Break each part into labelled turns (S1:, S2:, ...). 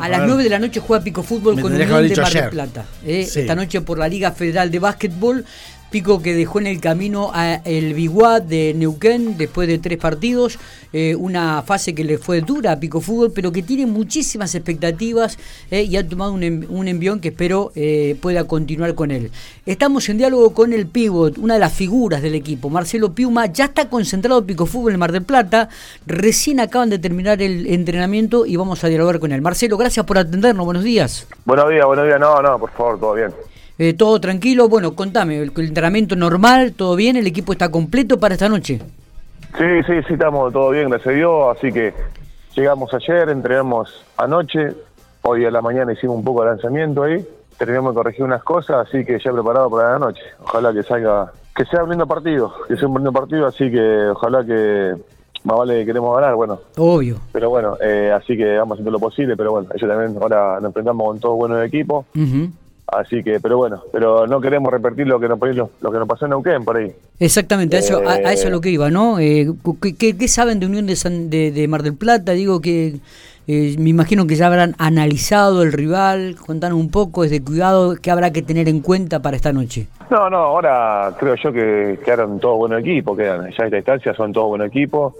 S1: A las 9 de la noche juega Pico Fútbol con Unión de Mar del Plata. ¿eh? Esta noche por la Liga Federal de Básquetbol Pico que dejó en el camino a el Biguá de Neuquén después de tres partidos, eh, una fase que le fue dura a Pico Fútbol, pero que tiene muchísimas expectativas eh, y ha tomado un, envión que espero eh, pueda continuar con él. Estamos en diálogo con el pivot, una de las figuras del equipo, Marcelo Piuma, ya está concentrado Pico Fútbol en Mar del Plata, recién acaban de terminar el entrenamiento y vamos a dialogar con él. Marcelo, gracias por atendernos, buenos días.
S2: Buenos días, buenos días, no, no, por favor, todo bien.
S1: Eh, todo tranquilo. Bueno, contame, el, entrenamiento normal, todo bien, el equipo está completo para esta noche.
S2: Sí, sí, sí, estamos todo bien, gracias a Dios. Así que llegamos ayer, entrenamos anoche. Hoy a la mañana hicimos un poco de lanzamiento ahí. Terminamos de corregir unas cosas, así que ya preparado para la noche. Ojalá que salga, que sea un lindo partido, que sea un lindo partido, así que ojalá que más vale que queremos ganar, bueno.
S1: Obvio.
S2: Pero bueno, eh, así que vamos a hacer lo posible, pero bueno, ellos también ahora nos enfrentamos con todo bueno de equipo. Así que, pero bueno, pero no queremos repetir lo que nos, lo, lo que nos pasó en Neuquén por ahí.
S1: Exactamente, a, eso, a, eso es lo que iba, ¿no? Eh, ¿qué, saben de Unión de, de, de, Mar del Plata? Digo que eh, me imagino que ya habrán analizado el rival, contanos un poco, es de cuidado, ¿qué habrá que tener en cuenta para esta noche?
S2: No, no, ahora creo yo que quedaron todos buenos equipos, quedan ya a esta distancia son todos buenos equipos,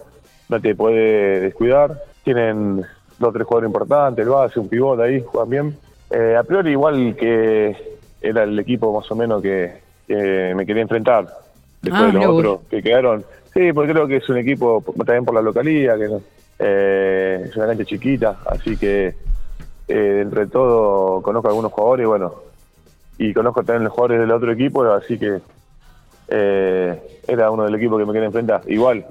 S2: no te puede descuidar, tienen dos o tres jugadores importantes, el base, un pivote ahí, juegan bien eh, a priori igual que era el equipo más o menos que, me quería enfrentar. Después ah, de los otros que quedaron. Sí, porque creo que es un equipo también por la localía, que eh, es una cancha chiquita, así que eh, entre todo conozco a algunos jugadores, bueno, y conozco también los jugadores del otro equipo, así que eh, era uno del equipo que me quería enfrentar. Igual,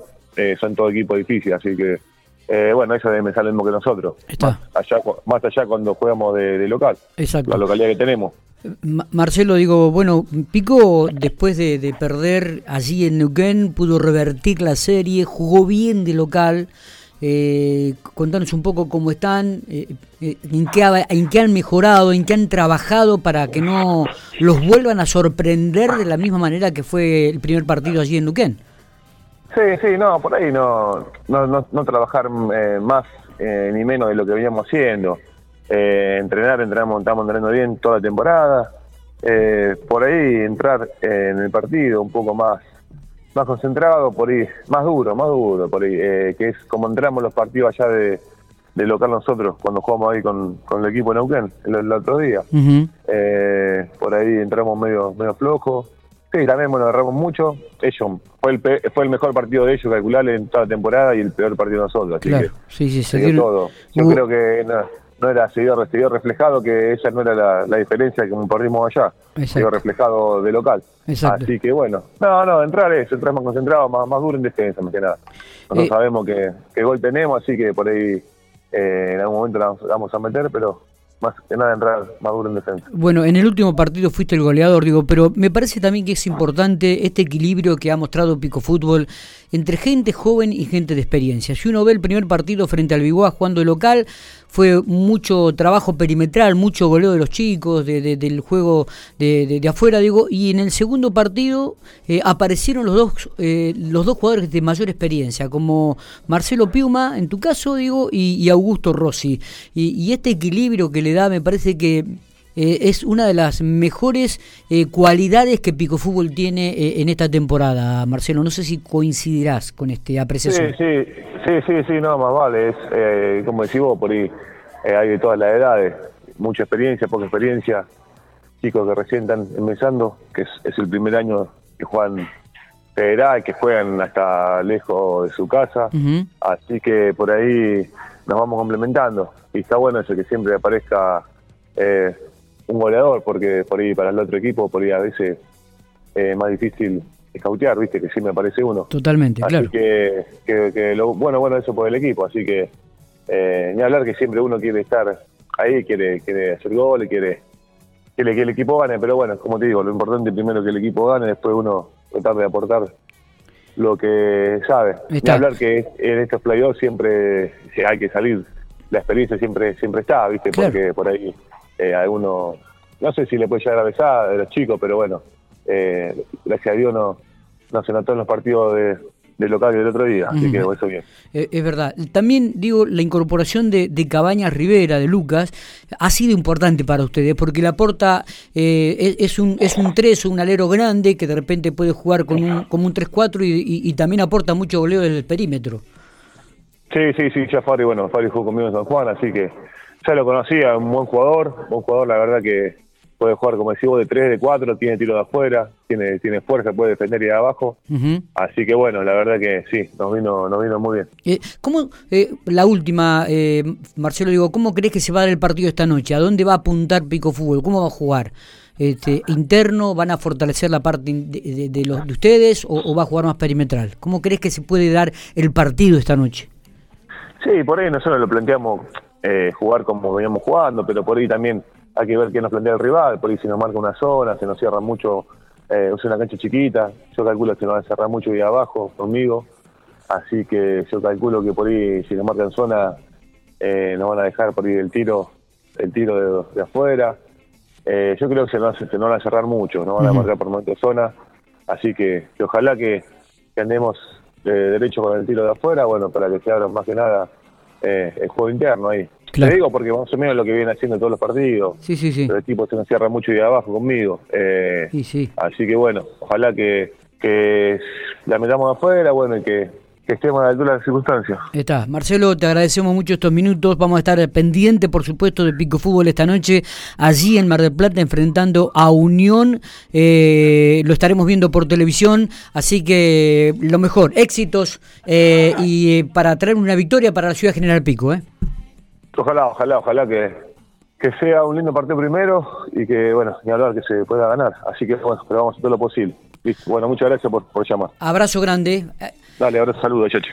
S2: son todo equipos difíciles, así que eh, bueno, eso me sale mismo que nosotros. Más allá, más allá cuando jugamos de, local. Exacto. La localidad que tenemos.
S1: Marcelo, digo, bueno, Pico después de, perder allí en Neuquén pudo revertir la serie, jugó bien de local. Eh, contanos un poco cómo están, eh, eh, en, qué, en qué han mejorado, en qué han trabajado para que no los vuelvan a sorprender de la misma manera que fue el primer partido allí en Neuquén.
S2: Sí, sí, no, por ahí no, no, no, trabajar eh, más eh, ni menos de lo que veníamos haciendo. Eh, entrenar, entrenamos, estamos entrenando bien toda la temporada. por ahí entrar en el partido un poco más más concentrado, por ahí, más duro, más duro, por ahí, que es como entramos los partidos allá de, local nosotros, cuando jugamos ahí con, con el equipo de Neuquén el, otro día. por ahí entramos medio, medio flojos Sí, también, bueno, agarramos mucho. Ellos, fue el, fue el mejor partido de ellos, calcularle en toda la temporada, y el peor partido de nosotros. Así que sí, sí, se dio todo. Yo creo que no, era, se dio, reflejado que esa no era la, diferencia que perdimos allá. Se dio reflejado de local. Así que bueno, no, no, entrar es, entrar más concentrado, más, más duro en defensa, más que nada. Nosotros eh, sabemos que, que, gol tenemos, así que por ahí eh, en algún momento la vamos a meter, pero más que nada entrar maduro en defensa.
S1: Bueno, en el último partido fuiste el goleador, digo, pero me parece también que es importante este equilibrio que ha mostrado Pico Fútbol entre gente joven y gente de experiencia. Si uno ve el primer partido frente al Biguá jugando local, fue mucho trabajo perimetral, mucho goleo de los chicos, del juego de, afuera, digo, y en el segundo partido eh, aparecieron los dos, eh, los dos jugadores de mayor experiencia, como Marcelo Piuma, en tu caso, digo, y, Augusto Rossi. y este equilibrio que le da, me parece que eh, es una de las mejores eh, cualidades que Pico Fútbol tiene eh, en esta temporada, Marcelo. No sé si coincidirás con este apreciación.
S2: Sí, sí, sí, sí, no, más vale. Es, como decís vos, por ahí hay de todas las edades, mucha experiencia, poca experiencia, chicos que recién están empezando, que es, el primer año que juegan federal, que juegan hasta lejos de su casa, así que por ahí nos vamos complementando. Y está bueno eso, que siempre aparezca eh, un goleador, porque por ahí para el otro equipo, por ahí a veces es más difícil escautear, viste, que sí me parece uno.
S1: Totalmente,
S2: así Que, que, lo, bueno, bueno, eso por el equipo, así que eh, ni hablar que siempre uno quiere estar ahí, quiere, quiere hacer goles, quiere, quiere que el equipo gane, pero bueno, como te digo, lo importante primero que el equipo gane, después uno tratar de aportar lo que sabe. Ni hablar que en estos playoffs siempre hay que salir, la experiencia siempre siempre está, viste, porque por ahí eh, alguno, no sé si le puede llegar a besar de los chicos, pero bueno, eh, gracias a Dios no, no se notó en los partidos de, de local del otro día, así que eso bien.
S1: Eh, es verdad. También digo, la incorporación de, de, Cabañas Rivera, de Lucas, ha sido importante para ustedes, porque la aporta eh, es, un es un 3, un alero grande que de repente puede jugar con un, como un 3-4 y, y, también aporta mucho goleo desde el perímetro.
S2: Sí, sí, sí, ya Fari, bueno, Fari jugó conmigo en San Juan, así que ya lo conocía, un buen jugador, un jugador, la verdad que puede jugar, como decimos, de 3, de 4, tiene tiro de afuera, tiene tiene fuerza, puede defender y de abajo. Así que bueno, la verdad que sí, nos vino nos vino muy bien.
S1: Eh, ¿Cómo, eh, la última, eh, Marcelo, digo, ¿cómo crees que se va a dar el partido esta noche? ¿A dónde va a apuntar Pico Fútbol? ¿Cómo va a jugar? Este, ¿Interno? ¿Van a fortalecer la parte de, los, de ustedes o, va a jugar más perimetral? ¿Cómo crees que se puede dar el partido esta noche?
S2: Sí, por ahí nosotros lo planteamos eh, jugar como veníamos jugando, pero por ahí también hay que ver qué nos plantea el rival, por ahí si nos marca una zona, se nos cierra mucho, eh, es una cancha chiquita, yo calculo que nos va a cerrar mucho ahí abajo conmigo, así que yo calculo que por ahí si nos marcan zona eh, nos van a dejar por ahí el tiro, el tiro de, afuera. Eh, yo creo que se nos, se van a cerrar mucho, no van a marcar por momento zona, así que, ojalá que, andemos derecho con el tiro de afuera, bueno, para que se abra más que nada el juego interno ahí. Te digo porque más o menos lo que viene haciendo todos los partidos.
S1: Sí, sí, sí.
S2: Pero el tipo se nos cierra mucho de abajo conmigo. Eh, sí, sí. Así que bueno, ojalá que, que la metamos afuera, bueno, y que, estemos a la altura de las circunstancias.
S1: Está. Marcelo, te agradecemos mucho estos minutos. Vamos a estar pendientes, por supuesto, de Pico Fútbol esta noche, allí en Mar del Plata, enfrentando a Unión. Eh, lo estaremos viendo por televisión. Así que lo mejor, éxitos eh, y para traer una victoria para la ciudad General Pico. ¿eh?
S2: Ojalá, ojalá, ojalá que, que sea un lindo partido primero y que, bueno, ni hablar que se pueda ganar. Así que, bueno, pero vamos a hacer todo lo posible. Bueno, muchas gracias por, por llamar.
S1: Abrazo grande.
S2: Dale, abrazo, saludos, Chachi.